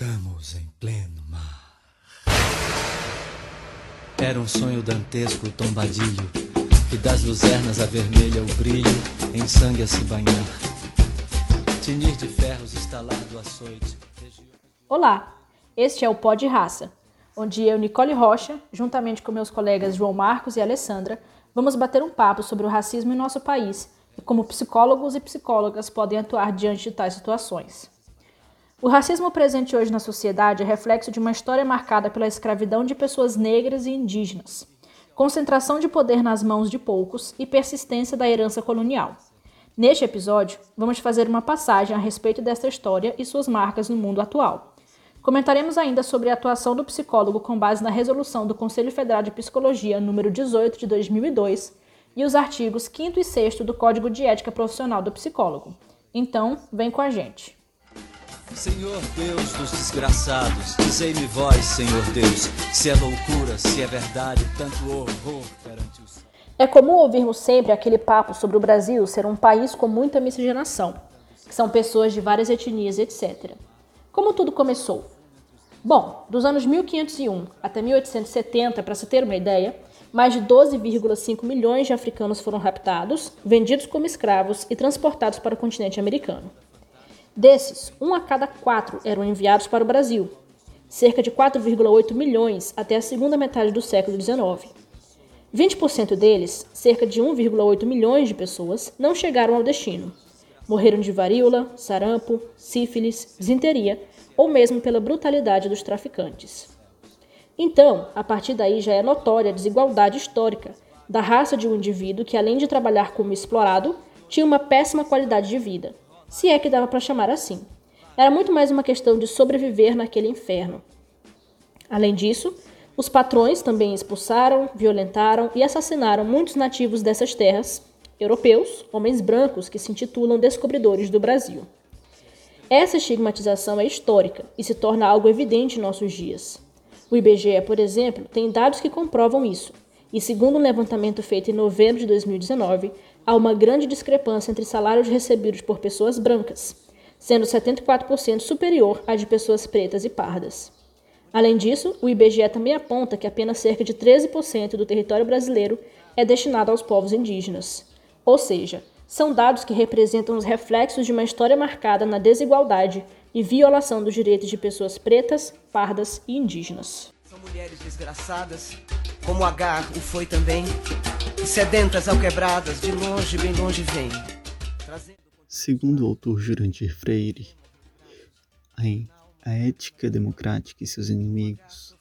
Estamos em pleno mar. Era um sonho dantesco o tombadilho, que das luzernas a vermelha o brilho, em sangue a se banhar. Tinir de ferros estalar do açoite. Olá, este é o Pod Raça, onde eu, Nicole Rocha, juntamente com meus colegas João Marcos e Alessandra, vamos bater um papo sobre o racismo em nosso país e como psicólogos e psicólogas podem atuar diante de tais situações. O racismo presente hoje na sociedade é reflexo de uma história marcada pela escravidão de pessoas negras e indígenas, concentração de poder nas mãos de poucos e persistência da herança colonial. Neste episódio, vamos fazer uma passagem a respeito desta história e suas marcas no mundo atual. Comentaremos ainda sobre a atuação do psicólogo com base na resolução do Conselho Federal de Psicologia número 18 de 2002 e os artigos 5 e 6 do Código de Ética Profissional do Psicólogo. Então, vem com a gente. Senhor Deus dos desgraçados, dizei-me vós, Senhor Deus, se é loucura, se é verdade, tanto horror perante os. É comum ouvirmos sempre aquele papo sobre o Brasil ser um país com muita miscigenação, que são pessoas de várias etnias, etc. Como tudo começou? Bom, dos anos 1501 até 1870, para se ter uma ideia, mais de 12,5 milhões de africanos foram raptados, vendidos como escravos e transportados para o continente americano. Desses, um a cada quatro eram enviados para o Brasil, cerca de 4,8 milhões até a segunda metade do século XIX. 20% deles, cerca de 1,8 milhões de pessoas, não chegaram ao destino. Morreram de varíola, sarampo, sífilis, desinteria ou mesmo pela brutalidade dos traficantes. Então, a partir daí já é notória a desigualdade histórica da raça de um indivíduo que, além de trabalhar como explorado, tinha uma péssima qualidade de vida, se é que dava para chamar assim. Era muito mais uma questão de sobreviver naquele inferno. Além disso, os patrões também expulsaram, violentaram e assassinaram muitos nativos dessas terras, europeus, homens brancos que se intitulam descobridores do Brasil. Essa estigmatização é histórica e se torna algo evidente em nossos dias. O IBGE, por exemplo, tem dados que comprovam isso, e segundo um levantamento feito em novembro de 2019, há uma grande discrepância entre salários recebidos por pessoas brancas, sendo 74% superior à de pessoas pretas e pardas. Além disso, o IBGE também aponta que apenas cerca de 13% do território brasileiro é destinado aos povos indígenas. Ou seja, são dados que representam os reflexos de uma história marcada na desigualdade e violação dos direitos de pessoas pretas, pardas e indígenas. São mulheres desgraçadas, como Agar o foi também, sedentas alquebradas, de longe, bem longe vêm. Trazendo... Segundo o autor Jurandir Freire, em A Ética Democrática e seus Inimigos,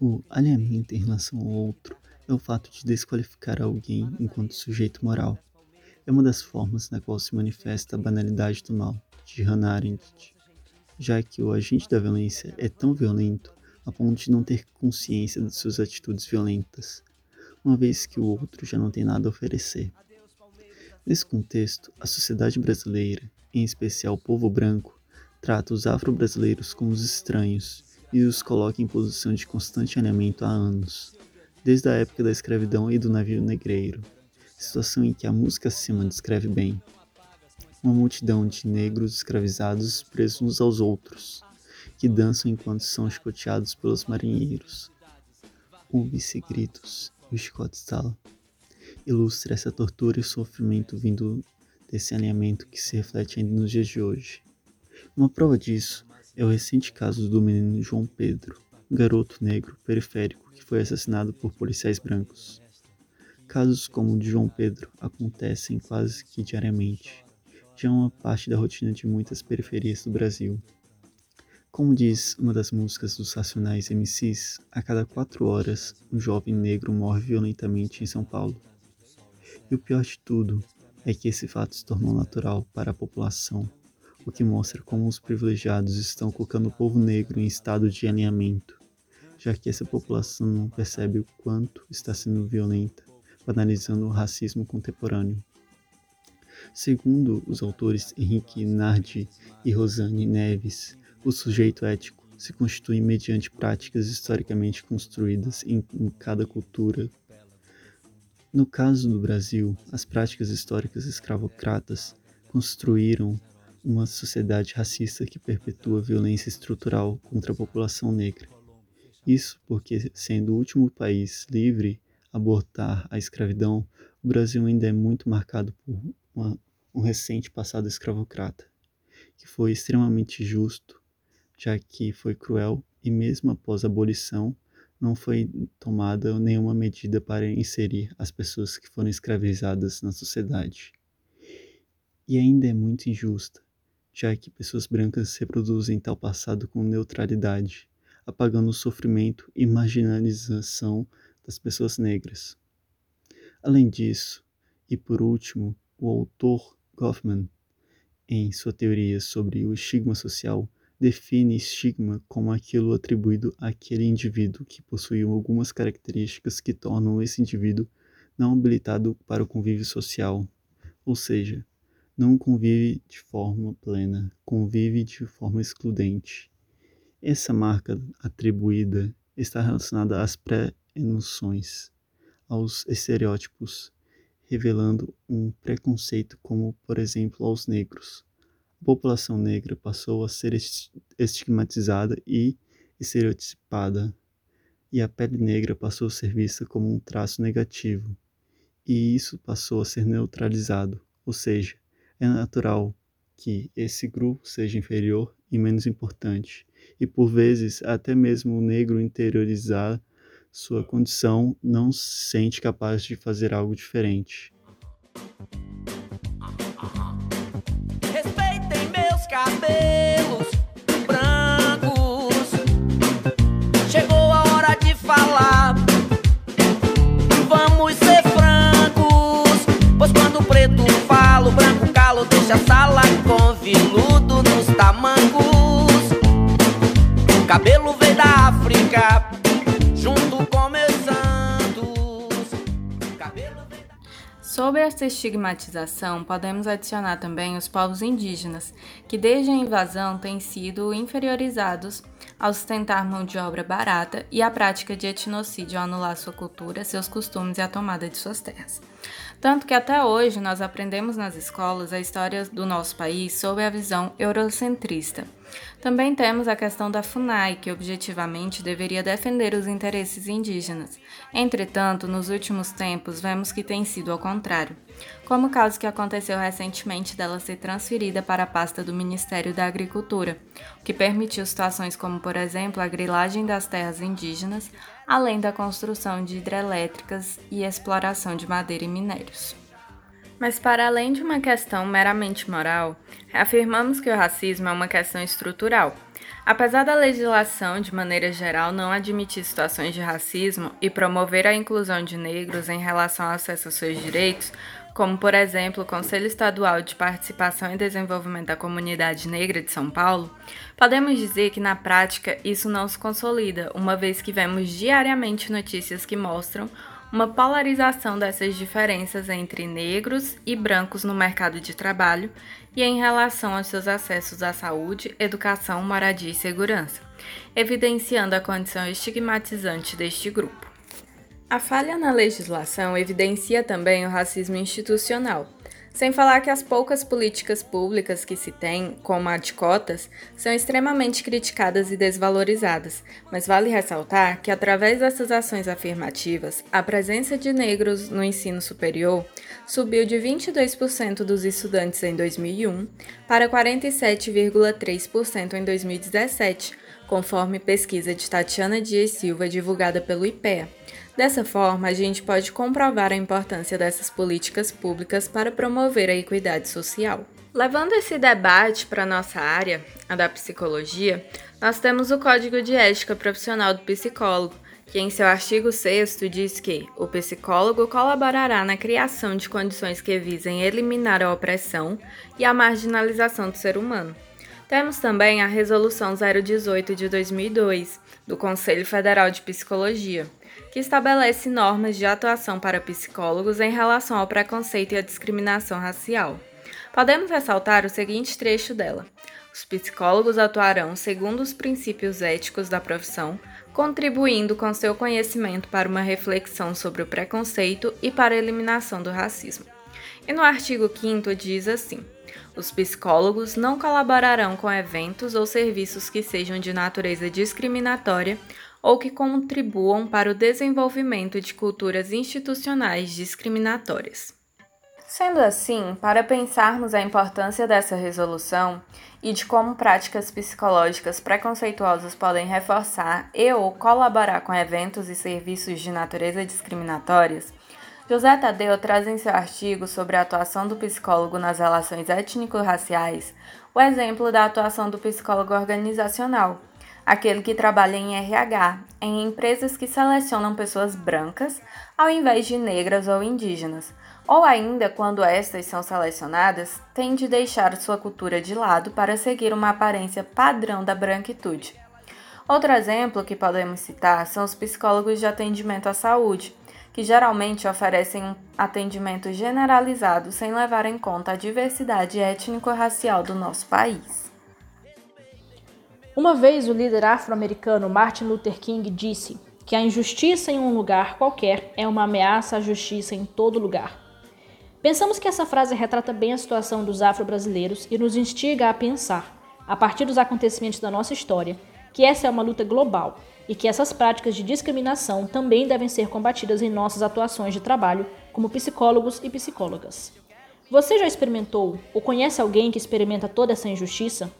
o alinhamento em relação ao outro é o fato de desqualificar alguém enquanto sujeito moral. É uma das formas na qual se manifesta a banalidade do mal, de Hannah Arendt, já que o agente da violência é tão violento a ponto de não ter consciência de suas atitudes violentas, uma vez que o outro já não tem nada a oferecer. Nesse contexto, a sociedade brasileira, em especial o povo branco, trata os afro-brasileiros como os estranhos e os coloca em posição de constante alinhamento há anos, desde a época da escravidão e do navio negreiro, situação em que a música acima descreve bem. Uma multidão de negros escravizados presos uns aos outros, que dançam enquanto são chicoteados pelos marinheiros. Ouve-se gritos o chicote estala. Ilustra essa tortura e sofrimento vindo desse alinhamento que se reflete ainda nos dias de hoje. Uma prova disso é o recente caso do menino João Pedro, um garoto negro periférico que foi assassinado por policiais brancos. Casos como o de João Pedro acontecem quase que diariamente. Já é uma parte da rotina de muitas periferias do Brasil. Como diz uma das músicas dos Racionais MCs, a cada quatro horas um jovem negro morre violentamente em São Paulo. E o pior de tudo é que esse fato se tornou natural para a população, o que mostra como os privilegiados estão colocando o povo negro em estado de alinhamento, já que essa população não percebe o quanto está sendo violenta, banalizando o racismo contemporâneo. Segundo os autores Henrique Nardi e Rosane Neves, o sujeito ético se constitui mediante práticas historicamente construídas em, em cada cultura. No caso do Brasil, as práticas históricas escravocratas construíram uma sociedade racista que perpetua violência estrutural contra a população negra. Isso porque, sendo o último país livre a abortar a escravidão, o Brasil ainda é muito marcado por uma, um recente passado escravocrata, que foi extremamente justo, já que foi cruel e, mesmo após a abolição, não foi tomada nenhuma medida para inserir as pessoas que foram escravizadas na sociedade. E ainda é muito injusta, já que pessoas brancas reproduzem tal passado com neutralidade, apagando o sofrimento e marginalização das pessoas negras. Além disso, e por último, o autor Goffman, em sua teoria sobre o estigma social, define estigma como aquilo atribuído àquele indivíduo que possui algumas características que tornam esse indivíduo não habilitado para o convívio social, ou seja, não convive de forma plena, convive de forma excludente. Essa marca atribuída está relacionada às pré-noções, aos estereótipos, revelando um preconceito como, por exemplo, aos negros a população negra passou a ser estigmatizada e estereotipada, e a pele negra passou a ser vista como um traço negativo, e isso passou a ser neutralizado, ou seja, é natural que esse grupo seja inferior e menos importante, e por vezes até mesmo o negro interiorizar sua condição não se sente capaz de fazer algo diferente. Cabelos brancos. Chegou a hora de falar. Vamos ser francos. Pois quando o preto fala, o branco calo deixa a sala com viludo nos tamancos. O cabelo veio da África. Sobre essa estigmatização, podemos adicionar também os povos indígenas, que desde a invasão têm sido inferiorizados ao sustentar mão de obra barata e a prática de etnocídio anular sua cultura, seus costumes e a tomada de suas terras. Tanto que até hoje nós aprendemos nas escolas a história do nosso país sob a visão eurocentrista. Também temos a questão da FUNAI, que objetivamente deveria defender os interesses indígenas. Entretanto, nos últimos tempos, vemos que tem sido ao contrário, como o caso que aconteceu recentemente dela ser transferida para a pasta do Ministério da Agricultura, o que permitiu situações como, por exemplo, a grilagem das terras indígenas, além da construção de hidrelétricas e exploração de madeira e minérios. Mas, para além de uma questão meramente moral, afirmamos que o racismo é uma questão estrutural. Apesar da legislação, de maneira geral, não admitir situações de racismo e promover a inclusão de negros em relação ao acesso aos seus direitos, como, por exemplo, o Conselho Estadual de Participação e Desenvolvimento da Comunidade Negra de São Paulo, podemos dizer que, na prática, isso não se consolida, uma vez que vemos diariamente notícias que mostram uma polarização dessas diferenças entre negros e brancos no mercado de trabalho e em relação aos seus acessos à saúde, educação, moradia e segurança, evidenciando a condição estigmatizante deste grupo. A falha na legislação evidencia também o racismo institucional, sem falar que as poucas políticas públicas que se tem, como a de cotas, são extremamente criticadas e desvalorizadas, mas vale ressaltar que, através dessas ações afirmativas, a presença de negros no ensino superior subiu de 22% dos estudantes em 2001 para 47,3% em 2017, conforme pesquisa de Tatiana Dias Silva divulgada pelo IPEA. Dessa forma, a gente pode comprovar a importância dessas políticas públicas para promover a equidade social. Levando esse debate para nossa área, a da psicologia, nós temos o Código de Ética Profissional do Psicólogo, que em seu artigo 6 diz que o psicólogo colaborará na criação de condições que visem eliminar a opressão e a marginalização do ser humano. Temos também a Resolução 018 de 2002, do Conselho Federal de Psicologia, que estabelece normas de atuação para psicólogos em relação ao preconceito e à discriminação racial. Podemos ressaltar o seguinte trecho dela: os psicólogos atuarão segundo os princípios éticos da profissão, contribuindo com seu conhecimento para uma reflexão sobre o preconceito e para a eliminação do racismo. E no artigo 5 diz assim: os psicólogos não colaborarão com eventos ou serviços que sejam de natureza discriminatória ou que contribuam para o desenvolvimento de culturas institucionais discriminatórias. Sendo assim, para pensarmos a importância dessa resolução e de como práticas psicológicas preconceituosas podem reforçar e ou colaborar com eventos e serviços de natureza discriminatórias, José Tadeu traz em seu artigo sobre a atuação do psicólogo nas relações étnico-raciais o exemplo da atuação do psicólogo organizacional, aquele que trabalha em RH, em empresas que selecionam pessoas brancas ao invés de negras ou indígenas, ou ainda quando estas são selecionadas, tem de deixar sua cultura de lado para seguir uma aparência padrão da branquitude. Outro exemplo que podemos citar são os psicólogos de atendimento à saúde que geralmente oferecem um atendimento generalizado sem levar em conta a diversidade étnico-racial do nosso país. Uma vez o líder afro-americano Martin Luther King disse que a injustiça em um lugar qualquer é uma ameaça à justiça em todo lugar. Pensamos que essa frase retrata bem a situação dos afro-brasileiros e nos instiga a pensar, a partir dos acontecimentos da nossa história, que essa é uma luta global e que essas práticas de discriminação também devem ser combatidas em nossas atuações de trabalho como psicólogos e psicólogas. Você já experimentou ou conhece alguém que experimenta toda essa injustiça?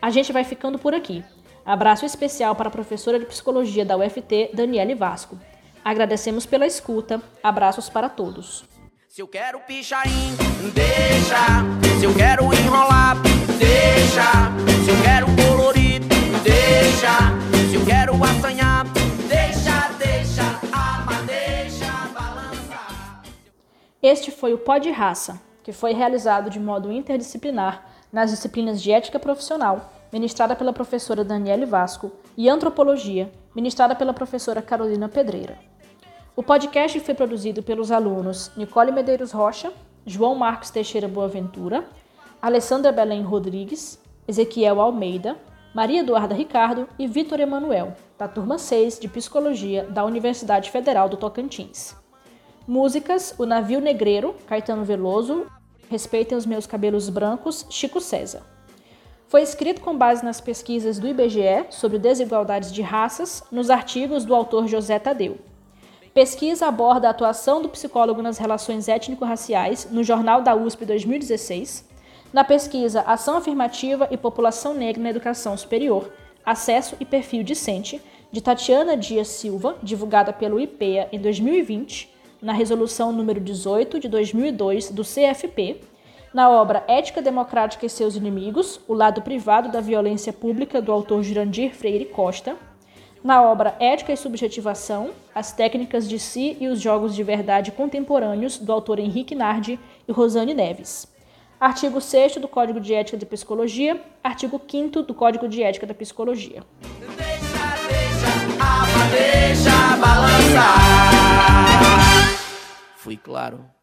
A gente vai ficando por aqui. Abraço especial para a professora de psicologia da UFT, Daniele Vasco. Agradecemos pela escuta. Abraços para todos. Se eu quero pichain, deixa. Se eu quero enrolar, deixa. Se eu quero colorir, deixa. Se eu quero assanhar, deixa, deixa, ama, deixa balançar. Este foi o Pod Raça, que foi realizado de modo interdisciplinar nas disciplinas de Ética Profissional, ministrada pela professora Daniele Vasco, e Antropologia, ministrada pela professora Carolina Pedreira. O podcast foi produzido pelos alunos Nicole Medeiros Rocha, João Marcos Teixeira Boaventura, Alessandra Belém Rodrigues, Ezequiel Almeida, Maria Eduarda Ricardo e Vitor Emanuel, da turma 6 de Psicologia da Universidade Federal do Tocantins. Músicas: O Navio Negreiro, Caetano Veloso, Respeitem os Meus Cabelos Brancos, Chico César. Foi escrito com base nas pesquisas do IBGE sobre desigualdades de raças, nos artigos do autor José Tadeu. Pesquisa aborda a atuação do psicólogo nas relações étnico-raciais no Jornal da USP 2016 na pesquisa Ação Afirmativa e População Negra na Educação Superior, Acesso e Perfil Discente, de Tatiana Dias Silva, divulgada pelo IPEA em 2020, na Resolução número 18 de 2002 do CFP, na obra Ética Democrática e seus Inimigos, O Lado Privado da Violência Pública, do autor Jurandir Freire Costa, na obra Ética e Subjetivação, As Técnicas de Si e os Jogos de Verdade Contemporâneos, do autor Henrique Nardi e Rosane Neves. Artigo 6 do Código de Ética de Psicologia, artigo 5 do Código de Ética da Psicologia. Deixa, deixa, ama, deixa balançar. Fui claro.